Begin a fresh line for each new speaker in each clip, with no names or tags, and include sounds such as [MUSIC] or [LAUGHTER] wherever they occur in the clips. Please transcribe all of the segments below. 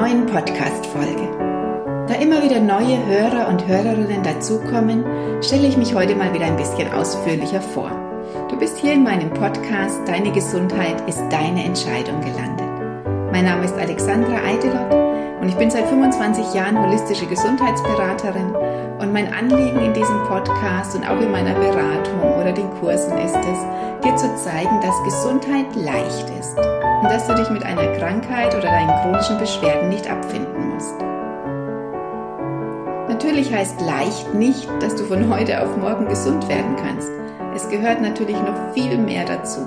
neuen Podcast-Folge. Da immer wieder neue Hörer und Hörerinnen dazukommen, stelle ich mich heute mal wieder ein bisschen ausführlicher vor. Du bist hier in meinem Podcast Deine Gesundheit ist deine Entscheidung gelandet. Mein Name ist Alexandra Eidelot und ich bin seit 25 Jahren holistische Gesundheitsberaterin und mein Anliegen in diesem Podcast und auch in meiner Beratung oder den Kursen ist es, dir zu zeigen, dass Gesundheit leicht ist und dass du dich mit einer Krankheit oder deinen chronischen Beschwerden nicht abfinden musst. Natürlich heißt leicht nicht, dass du von heute auf morgen gesund werden kannst. Es gehört natürlich noch viel mehr dazu.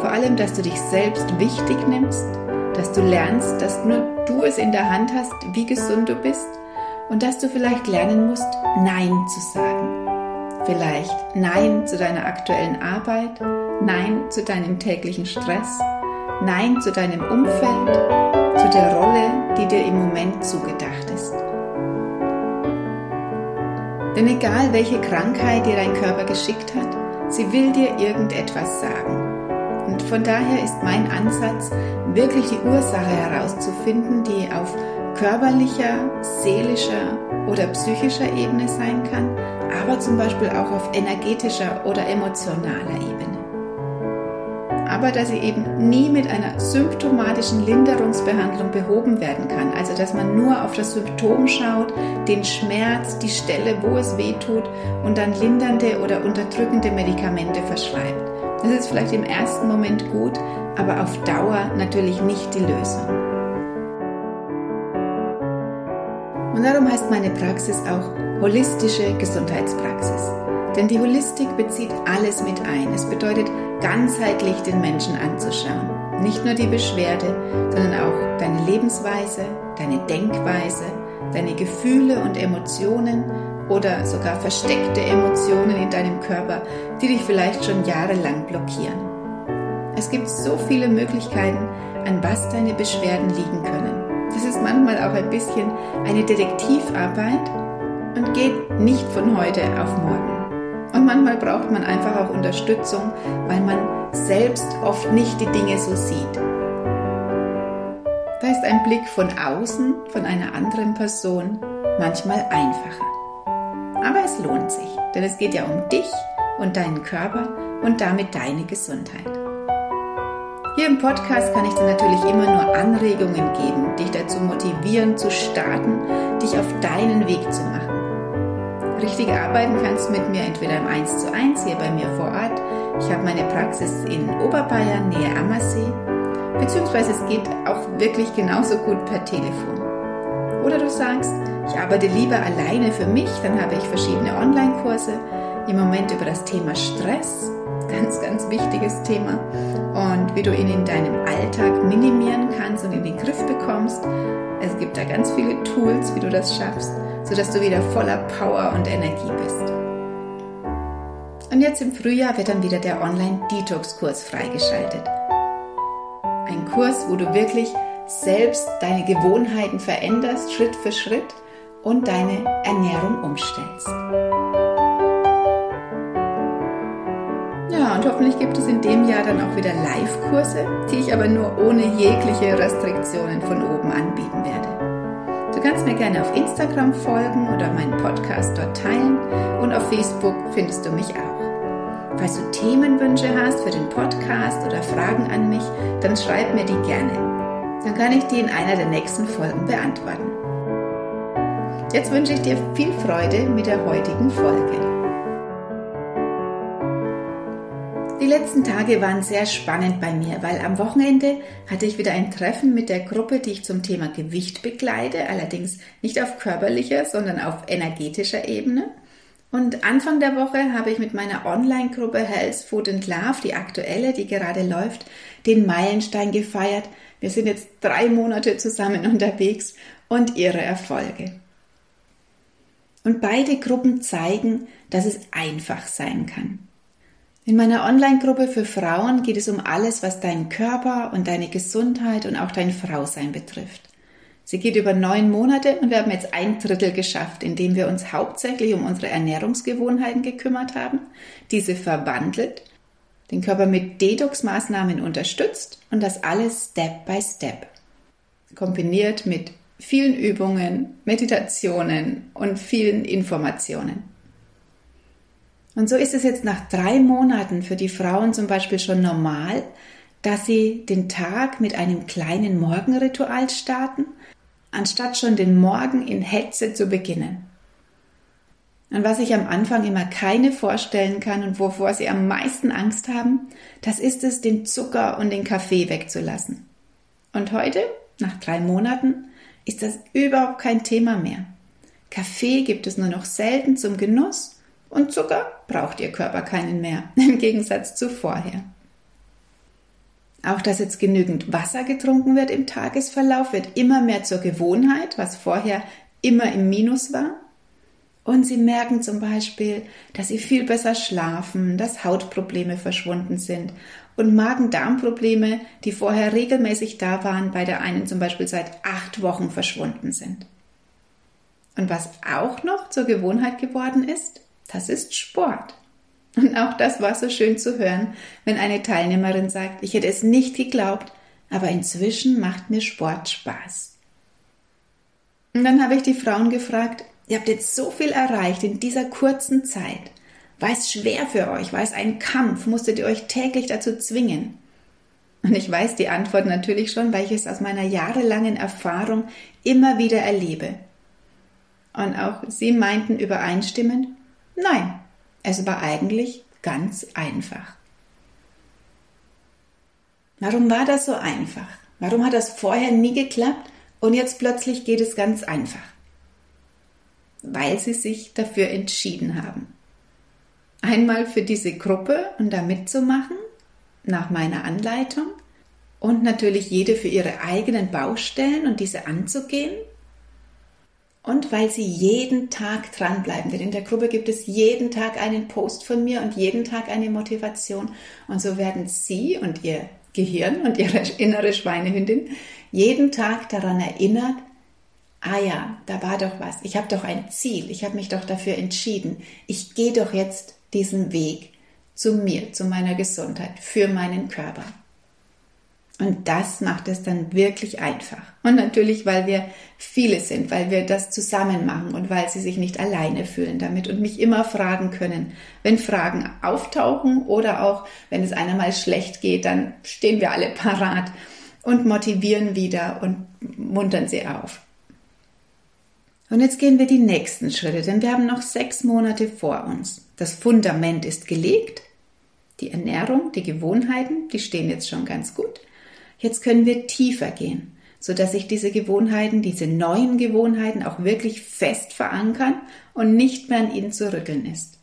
Vor allem, dass du dich selbst wichtig nimmst, dass du lernst, dass nur du es in der Hand hast, wie gesund du bist und dass du vielleicht lernen musst, Nein zu sagen. Vielleicht Nein zu deiner aktuellen Arbeit, Nein zu deinem täglichen Stress, Nein zu deinem Umfeld, zu der Rolle, die dir im Moment zugedacht ist. Denn egal welche Krankheit dir dein Körper geschickt hat, sie will dir irgendetwas sagen. Und von daher ist mein Ansatz, wirklich die Ursache herauszufinden, die auf körperlicher, seelischer oder psychischer Ebene sein kann, aber zum Beispiel auch auf energetischer oder emotionaler Ebene. Aber dass sie eben nie mit einer symptomatischen Linderungsbehandlung behoben werden kann, also dass man nur auf das Symptom schaut, den Schmerz, die Stelle, wo es weh tut und dann lindernde oder unterdrückende Medikamente verschreibt. Das ist vielleicht im ersten Moment gut, aber auf Dauer natürlich nicht die Lösung. Und darum heißt meine Praxis auch holistische Gesundheitspraxis. Denn die Holistik bezieht alles mit ein. Es bedeutet, ganzheitlich den Menschen anzuschauen. Nicht nur die Beschwerde, sondern auch deine Lebensweise, deine Denkweise, deine Gefühle und Emotionen oder sogar versteckte Emotionen in deinem Körper, die dich vielleicht schon jahrelang blockieren. Es gibt so viele Möglichkeiten, an was deine Beschwerden liegen können. Das ist manchmal auch ein bisschen eine Detektivarbeit und geht nicht von heute auf morgen. Und manchmal braucht man einfach auch Unterstützung, weil man selbst oft nicht die Dinge so sieht. Da ist ein Blick von außen, von einer anderen Person, manchmal einfacher. Aber es lohnt sich, denn es geht ja um dich und deinen Körper und damit deine Gesundheit. Hier im Podcast kann ich dir natürlich immer nur Anregungen geben, dich dazu motivieren zu starten, dich auf deinen Weg zu machen. Richtig arbeiten kannst mit mir entweder im 1 zu 1 hier bei mir vor Ort. Ich habe meine Praxis in Oberbayern, nähe Ammersee. Beziehungsweise es geht auch wirklich genauso gut per Telefon. Oder du sagst, ich arbeite lieber alleine für mich, dann habe ich verschiedene Online-Kurse. Im Moment über das Thema Stress, [LAUGHS] ganz, ganz wichtiges Thema. Und wie du ihn in deinem Alltag minimieren kannst und in den Griff bekommst. Es gibt da ganz viele Tools, wie du das schaffst, sodass du wieder voller Power und Energie bist. Und jetzt im Frühjahr wird dann wieder der Online-Detox-Kurs freigeschaltet. Ein Kurs, wo du wirklich selbst deine Gewohnheiten veränderst, Schritt für Schritt und deine Ernährung umstellst. Ja, und hoffentlich gibt es in dem Jahr dann auch wieder Live-Kurse, die ich aber nur ohne jegliche Restriktionen von oben anbieten werde. Du kannst mir gerne auf Instagram folgen oder meinen Podcast dort teilen und auf Facebook findest du mich auch. Falls du Themenwünsche hast für den Podcast oder Fragen an mich, dann schreib mir die gerne. Dann kann ich die in einer der nächsten Folgen beantworten. Jetzt wünsche ich dir viel Freude mit der heutigen Folge. Die letzten Tage waren sehr spannend bei mir, weil am Wochenende hatte ich wieder ein Treffen mit der Gruppe, die ich zum Thema Gewicht begleite, allerdings nicht auf körperlicher, sondern auf energetischer Ebene. Und Anfang der Woche habe ich mit meiner Online-Gruppe Health Food and Love, die aktuelle, die gerade läuft, den Meilenstein gefeiert. Wir sind jetzt drei Monate zusammen [LAUGHS] unterwegs und ihre Erfolge. Und beide Gruppen zeigen, dass es einfach sein kann. In meiner Online-Gruppe für Frauen geht es um alles, was deinen Körper und deine Gesundheit und auch dein Frausein betrifft. Sie geht über neun Monate und wir haben jetzt ein Drittel geschafft, indem wir uns hauptsächlich um unsere Ernährungsgewohnheiten gekümmert haben, diese verwandelt, den Körper mit Detox-Maßnahmen unterstützt und das alles Step by Step. kombiniert mit vielen Übungen, Meditationen und vielen Informationen. Und so ist es jetzt nach drei Monaten für die Frauen zum Beispiel schon normal, dass sie den Tag mit einem kleinen Morgenritual starten, anstatt schon den Morgen in Hetze zu beginnen. Und was ich am Anfang immer keine vorstellen kann und wovor sie am meisten Angst haben, das ist es, den Zucker und den Kaffee wegzulassen. Und heute, nach drei Monaten, ist das überhaupt kein Thema mehr. Kaffee gibt es nur noch selten zum Genuss und Zucker braucht ihr Körper keinen mehr, [LAUGHS] im Gegensatz zu vorher. Auch dass jetzt genügend Wasser getrunken wird im Tagesverlauf, wird immer mehr zur Gewohnheit, was vorher immer im Minus war. Und sie merken zum Beispiel, dass sie viel besser schlafen, dass Hautprobleme verschwunden sind und Magen-Darm-Probleme, die vorher regelmäßig da waren, bei der einen zum Beispiel seit acht Wochen verschwunden sind. Und was auch noch zur Gewohnheit geworden ist, das ist Sport. Und auch das war so schön zu hören, wenn eine Teilnehmerin sagt, ich hätte es nicht geglaubt, aber inzwischen macht mir Sport Spaß. Und dann habe ich die Frauen gefragt, Ihr habt jetzt so viel erreicht in dieser kurzen Zeit. War es schwer für euch? War es ein Kampf? Musstet ihr euch täglich dazu zwingen? Und ich weiß die Antwort natürlich schon, weil ich es aus meiner jahrelangen Erfahrung immer wieder erlebe. Und auch Sie meinten übereinstimmend, nein, es war eigentlich ganz einfach. Warum war das so einfach? Warum hat das vorher nie geklappt und jetzt plötzlich geht es ganz einfach? weil sie sich dafür entschieden haben. Einmal für diese Gruppe und da mitzumachen, nach meiner Anleitung, und natürlich jede für ihre eigenen Baustellen und diese anzugehen. Und weil sie jeden Tag dranbleiben, denn in der Gruppe gibt es jeden Tag einen Post von mir und jeden Tag eine Motivation. Und so werden Sie und Ihr Gehirn und Ihre innere Schweinehündin jeden Tag daran erinnert, ah ja, da war doch was. Ich habe doch ein Ziel. Ich habe mich doch dafür entschieden. Ich gehe doch jetzt diesen Weg zu mir, zu meiner Gesundheit, für meinen Körper. Und das macht es dann wirklich einfach. Und natürlich, weil wir viele sind, weil wir das zusammen machen und weil sie sich nicht alleine fühlen damit und mich immer fragen können. Wenn Fragen auftauchen oder auch wenn es einer mal schlecht geht, dann stehen wir alle parat und motivieren wieder und muntern sie auf. Und jetzt gehen wir die nächsten Schritte, denn wir haben noch sechs Monate vor uns. Das Fundament ist gelegt. Die Ernährung, die Gewohnheiten, die stehen jetzt schon ganz gut. Jetzt können wir tiefer gehen, sodass sich diese Gewohnheiten, diese neuen Gewohnheiten auch wirklich fest verankern und nicht mehr an ihnen zu rütteln ist.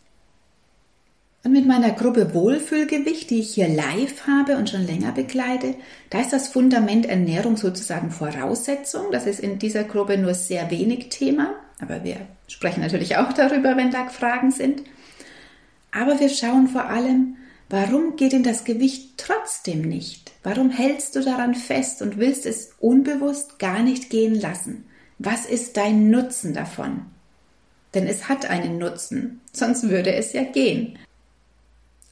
Und mit meiner Gruppe Wohlfühlgewicht, die ich hier live habe und schon länger begleite, da ist das Fundament Ernährung sozusagen Voraussetzung. Das ist in dieser Gruppe nur sehr wenig Thema, aber wir sprechen natürlich auch darüber, wenn da Fragen sind. Aber wir schauen vor allem, warum geht denn das Gewicht trotzdem nicht? Warum hältst du daran fest und willst es unbewusst gar nicht gehen lassen? Was ist dein Nutzen davon? Denn es hat einen Nutzen, sonst würde es ja gehen.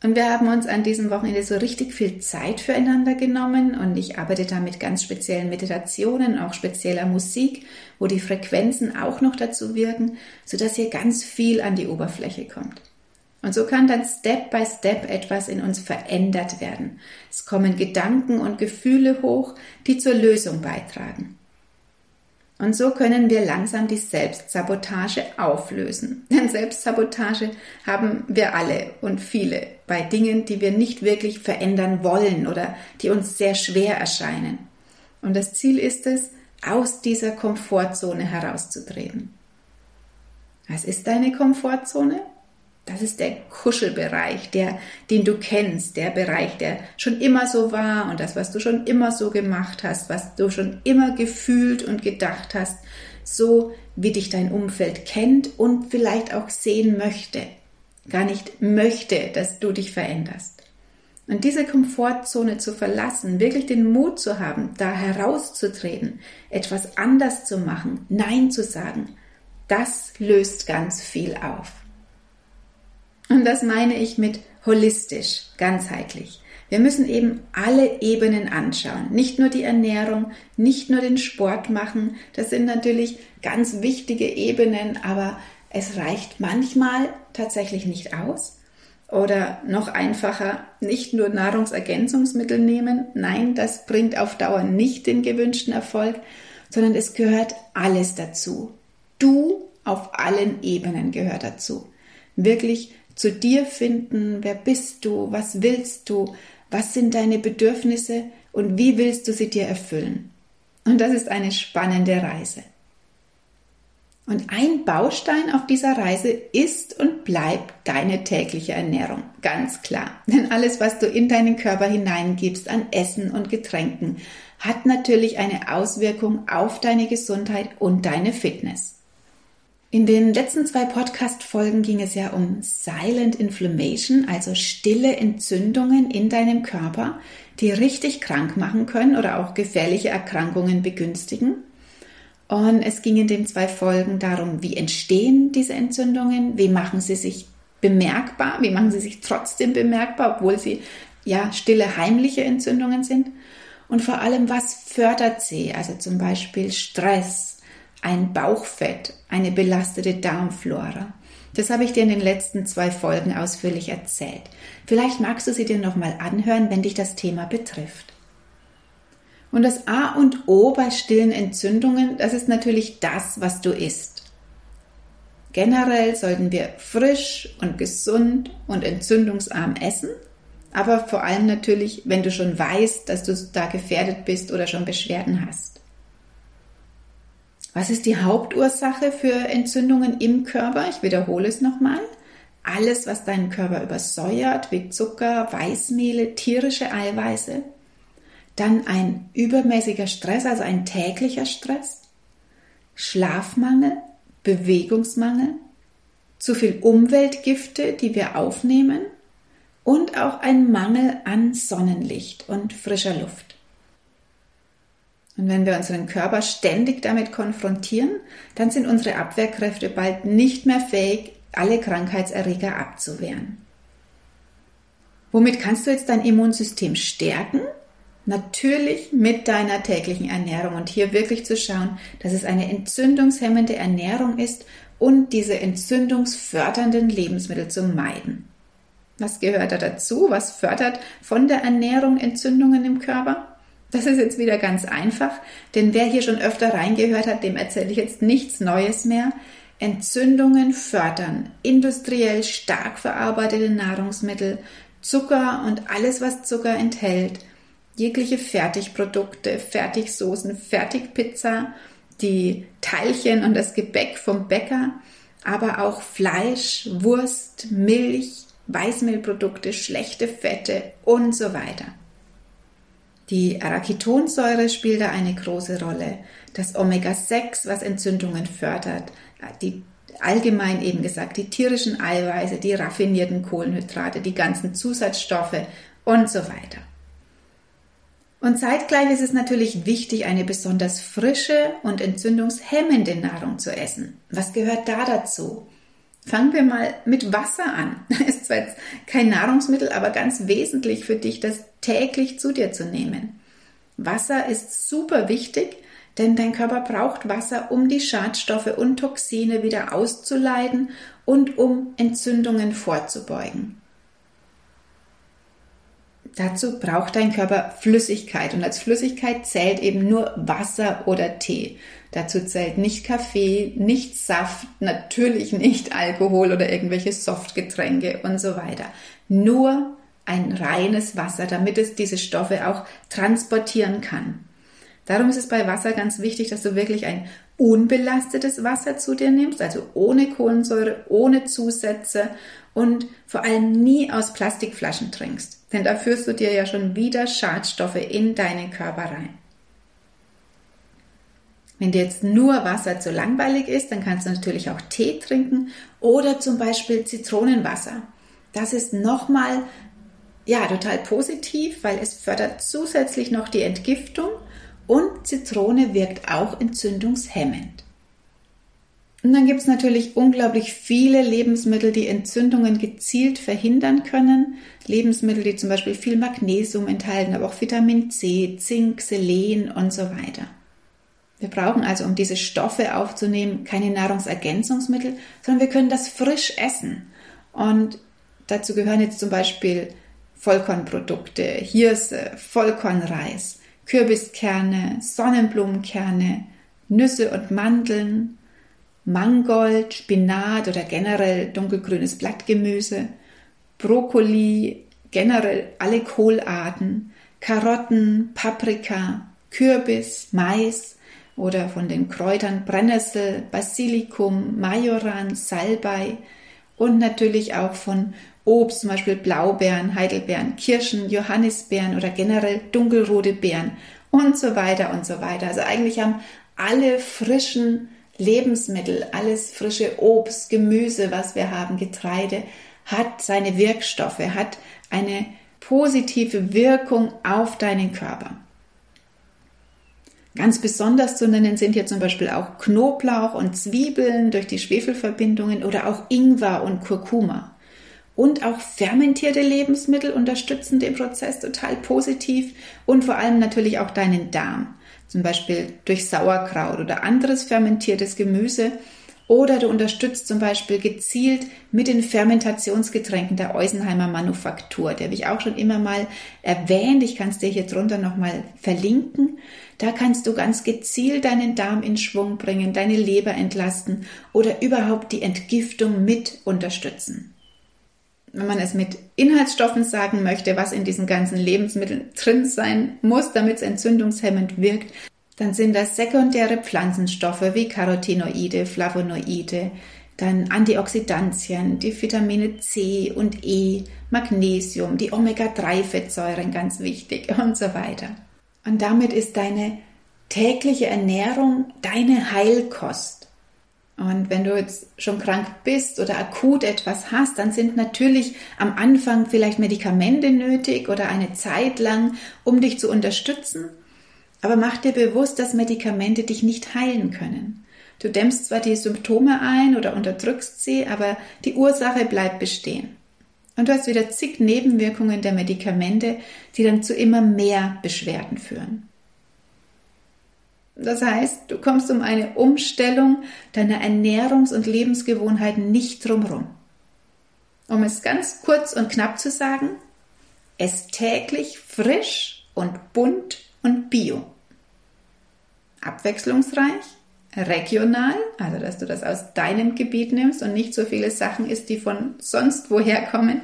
Und wir haben uns an diesem Wochenende so richtig viel Zeit füreinander genommen und ich arbeite da mit ganz speziellen Meditationen, auch spezieller Musik, wo die Frequenzen auch noch dazu wirken, sodass hier ganz viel an die Oberfläche kommt. Und so kann dann Step by Step etwas in uns verändert werden. Es kommen Gedanken und Gefühle hoch, die zur Lösung beitragen. Und so können wir langsam die Selbstsabotage auflösen. [LAUGHS] Denn Selbstsabotage haben wir alle und viele bei Dingen, die wir nicht wirklich verändern wollen oder die uns sehr schwer erscheinen. Und das Ziel ist es, aus dieser Komfortzone herauszutreten. Was ist deine Komfortzone? Das ist der Kuschelbereich, der, den du kennst, der Bereich, der schon immer so war und das, was du schon immer so gemacht hast, was du schon immer gefühlt und gedacht hast, so wie dich dein Umfeld kennt und vielleicht auch sehen möchte. Gar nicht möchte, dass du dich veränderst. Und diese Komfortzone zu verlassen, wirklich den Mut zu haben, da herauszutreten, etwas anders zu machen, Nein zu sagen, das löst ganz viel auf. Und das meine ich mit holistisch, ganzheitlich. Wir müssen eben alle Ebenen anschauen. Nicht nur die Ernährung, nicht nur den Sport machen. Das sind natürlich ganz wichtige Ebenen, aber es reicht manchmal tatsächlich nicht aus. Oder noch einfacher, nicht nur Nahrungsergänzungsmittel nehmen. Nein, das bringt auf Dauer nicht den gewünschten Erfolg, sondern es gehört alles dazu. Du auf allen Ebenen gehört dazu. Wirklich zu dir finden, wer bist du, was willst du, was sind deine Bedürfnisse und wie willst du sie dir erfüllen. Und das ist eine spannende Reise. Und ein Baustein auf dieser Reise ist und bleibt deine tägliche Ernährung. Ganz klar. Denn alles, was du in deinen Körper hineingibst an Essen und Getränken, hat natürlich eine Auswirkung auf deine Gesundheit und deine Fitness. In den letzten zwei Podcast-Folgen ging es ja um Silent Inflammation, also stille Entzündungen in deinem Körper, die richtig krank machen können oder auch gefährliche Erkrankungen begünstigen. Und es ging in den zwei Folgen darum, wie entstehen diese Entzündungen, wie machen sie sich bemerkbar, wie machen sie sich trotzdem bemerkbar, obwohl sie ja stille heimliche Entzündungen sind. Und vor allem, was fördert sie? Also zum Beispiel Stress, ein Bauchfett, eine belastete Darmflora. Das habe ich dir in den letzten zwei Folgen ausführlich erzählt. Vielleicht magst du sie dir nochmal anhören, wenn dich das Thema betrifft. Und das A und O bei stillen Entzündungen, das ist natürlich das, was du isst. Generell sollten wir frisch und gesund und entzündungsarm essen, aber vor allem natürlich, wenn du schon weißt, dass du da gefährdet bist oder schon Beschwerden hast. Was ist die Hauptursache für Entzündungen im Körper? Ich wiederhole es nochmal. Alles, was deinen Körper übersäuert, wie Zucker, Weißmehle, tierische Eiweiße, dann ein übermäßiger Stress, also ein täglicher Stress, Schlafmangel, Bewegungsmangel, zu viel Umweltgifte, die wir aufnehmen und auch ein Mangel an Sonnenlicht und frischer Luft. Und wenn wir unseren Körper ständig damit konfrontieren, dann sind unsere Abwehrkräfte bald nicht mehr fähig, alle Krankheitserreger abzuwehren. Womit kannst du jetzt dein Immunsystem stärken? Natürlich mit deiner täglichen Ernährung und hier wirklich zu schauen, dass es eine entzündungshemmende Ernährung ist und diese entzündungsfördernden Lebensmittel zu meiden. Was gehört da dazu? Was fördert von der Ernährung Entzündungen im Körper? Das ist jetzt wieder ganz einfach, denn wer hier schon öfter reingehört hat, dem erzähle ich jetzt nichts Neues mehr. Entzündungen fördern industriell stark verarbeitete Nahrungsmittel, Zucker und alles, was Zucker enthält, jegliche Fertigprodukte, Fertigsoßen, Fertigpizza, die Teilchen und das Gebäck vom Bäcker, aber auch Fleisch, Wurst, Milch, Weißmehlprodukte, schlechte Fette und so weiter. Die Arachitonsäure spielt da eine große Rolle. Das Omega-6, was Entzündungen fördert. Die allgemein eben gesagt, die tierischen Eiweiße, die raffinierten Kohlenhydrate, die ganzen Zusatzstoffe und so weiter. Und zeitgleich ist es natürlich wichtig, eine besonders frische und entzündungshemmende Nahrung zu essen. Was gehört da dazu? Fangen wir mal mit Wasser an. [LAUGHS] Ist zwar jetzt kein Nahrungsmittel, aber ganz wesentlich für dich, das täglich zu dir zu nehmen. Wasser ist super wichtig, denn dein Körper braucht Wasser, um die Schadstoffe und Toxine wieder auszuleiten und um Entzündungen vorzubeugen. Dazu braucht dein Körper Flüssigkeit und als Flüssigkeit zählt eben nur Wasser oder Tee. Dazu zählt nicht Kaffee, nicht Saft, natürlich nicht Alkohol oder irgendwelche Softgetränke und so weiter. Nur ein reines Wasser, damit es diese Stoffe auch transportieren kann. Darum ist es bei Wasser ganz wichtig, dass du wirklich ein unbelastetes Wasser zu dir nimmst, also ohne Kohlensäure, ohne Zusätze und vor allem nie aus Plastikflaschen trinkst. Denn da führst du dir ja schon wieder Schadstoffe in deinen Körper rein. Wenn dir jetzt nur Wasser zu langweilig ist, dann kannst du natürlich auch Tee trinken oder zum Beispiel Zitronenwasser. Das ist nochmal ja, total positiv, weil es fördert zusätzlich noch die Entgiftung und Zitrone wirkt auch entzündungshemmend. Und dann gibt es natürlich unglaublich viele Lebensmittel, die Entzündungen gezielt verhindern können. Lebensmittel, die zum Beispiel viel Magnesium enthalten, aber auch Vitamin C, Zink, Selen und so weiter. Wir brauchen also, um diese Stoffe aufzunehmen, keine Nahrungsergänzungsmittel, sondern wir können das frisch essen. Und dazu gehören jetzt zum Beispiel Vollkornprodukte, Hirse, Vollkornreis, Kürbiskerne, Sonnenblumenkerne, Nüsse und Mandeln, Mangold, Spinat oder generell dunkelgrünes Blattgemüse, Brokkoli, generell alle Kohlarten, Karotten, Paprika, Kürbis, Mais oder von den Kräutern Brennnessel, Basilikum, Majoran, Salbei und natürlich auch von Obst, zum Beispiel Blaubeeren, Heidelbeeren, Kirschen, Johannisbeeren oder generell dunkelrote Beeren und so weiter und so weiter. Also eigentlich haben alle frischen Lebensmittel, alles frische Obst, Gemüse, was wir haben, Getreide, hat seine Wirkstoffe, hat eine positive Wirkung auf deinen Körper. Ganz besonders zu nennen sind hier zum Beispiel auch Knoblauch und Zwiebeln durch die Schwefelverbindungen oder auch Ingwer und Kurkuma. Und auch fermentierte Lebensmittel unterstützen den Prozess total positiv und vor allem natürlich auch deinen Darm zum Beispiel durch Sauerkraut oder anderes fermentiertes Gemüse. Oder du unterstützt zum Beispiel gezielt mit den Fermentationsgetränken der Eusenheimer Manufaktur. Der habe ich auch schon immer mal erwähnt. Ich kann es dir hier drunter nochmal verlinken. Da kannst du ganz gezielt deinen Darm in Schwung bringen, deine Leber entlasten oder überhaupt die Entgiftung mit unterstützen. Wenn man es mit Inhaltsstoffen sagen möchte, was in diesen ganzen Lebensmitteln drin sein muss, damit es entzündungshemmend wirkt, dann sind das sekundäre Pflanzenstoffe wie Carotinoide, Flavonoide, dann Antioxidantien, die Vitamine C und E, Magnesium, die Omega-3-Fettsäuren ganz wichtig [LAUGHS] und so weiter. Und damit ist deine tägliche Ernährung deine Heilkost. Und wenn du jetzt schon krank bist oder akut etwas hast, dann sind natürlich am Anfang vielleicht Medikamente nötig oder eine Zeit lang, um dich zu unterstützen. Aber mach dir bewusst, dass Medikamente dich nicht heilen können. Du dämmst zwar die Symptome ein oder unterdrückst sie, aber die Ursache bleibt bestehen. Und du hast wieder zig Nebenwirkungen der Medikamente, die dann zu immer mehr Beschwerden führen. Das heißt, du kommst um eine Umstellung deiner Ernährungs- und Lebensgewohnheiten nicht drumherum. Um es ganz kurz und knapp zu sagen, es täglich frisch und bunt und bio. Abwechslungsreich, regional, also dass du das aus deinem Gebiet nimmst und nicht so viele Sachen isst, die von sonst woher kommen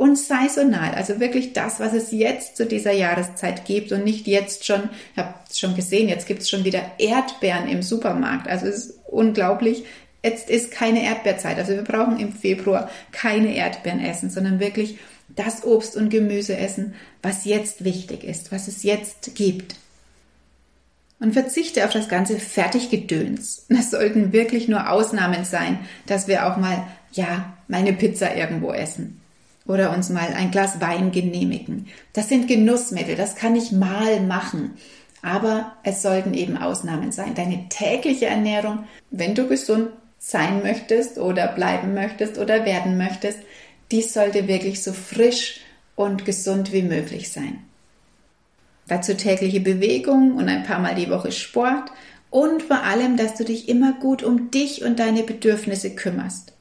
und saisonal, also wirklich das, was es jetzt zu dieser Jahreszeit gibt und nicht jetzt schon, ich habe schon gesehen, jetzt gibt es schon wieder Erdbeeren im Supermarkt. Also es ist unglaublich. Jetzt ist keine Erdbeerzeit. Also wir brauchen im Februar keine Erdbeeren essen, sondern wirklich das Obst und Gemüse essen, was jetzt wichtig ist, was es jetzt gibt. Und verzichte auf das ganze Fertiggedöns. Das sollten wirklich nur Ausnahmen sein, dass wir auch mal, ja, meine Pizza irgendwo essen oder uns mal ein Glas Wein genehmigen. Das sind Genussmittel, das kann ich mal machen. Aber es sollten eben Ausnahmen sein. Deine tägliche Ernährung, wenn du gesund sein möchtest oder bleiben möchtest oder werden möchtest, die sollte wirklich so frisch und gesund wie möglich sein. Dazu tägliche Bewegung und ein paar Mal die Woche Sport und vor allem, dass du dich immer gut um dich und deine Bedürfnisse kümmerst.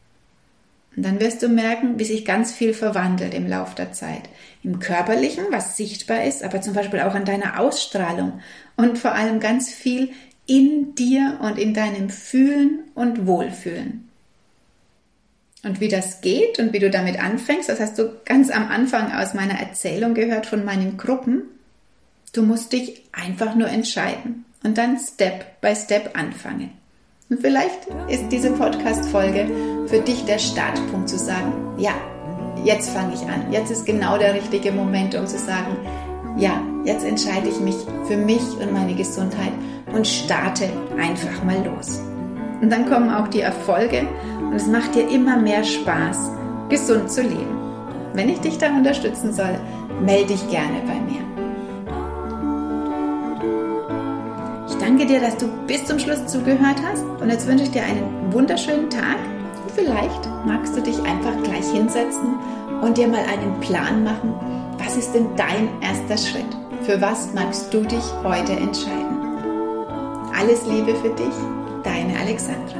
Und dann wirst du merken, wie sich ganz viel verwandelt im Laufe der Zeit. Im körperlichen, was sichtbar ist, aber zum Beispiel auch an deiner Ausstrahlung und vor allem ganz viel in dir und in deinem Fühlen und Wohlfühlen. Und wie das geht und wie du damit anfängst, das hast du ganz am Anfang aus meiner Erzählung gehört von meinen Gruppen. Du musst dich einfach nur entscheiden und dann Step by Step anfangen. Und vielleicht ist diese Podcast-Folge für dich der Startpunkt zu sagen, ja, jetzt fange ich an. Jetzt ist genau der richtige Moment, um zu sagen, ja, jetzt entscheide ich mich für mich und meine Gesundheit und starte einfach mal los. Und dann kommen auch die Erfolge und es macht dir immer mehr Spaß, gesund zu leben. Wenn ich dich da unterstützen soll, melde dich gerne bei mir. danke dir, dass du bis zum Schluss zugehört hast und jetzt wünsche ich dir einen wunderschönen Tag. Vielleicht magst du dich einfach gleich hinsetzen und dir mal einen Plan machen. Was ist denn dein erster Schritt? Für was magst du dich heute entscheiden? Alles Liebe für dich, deine Alexandra.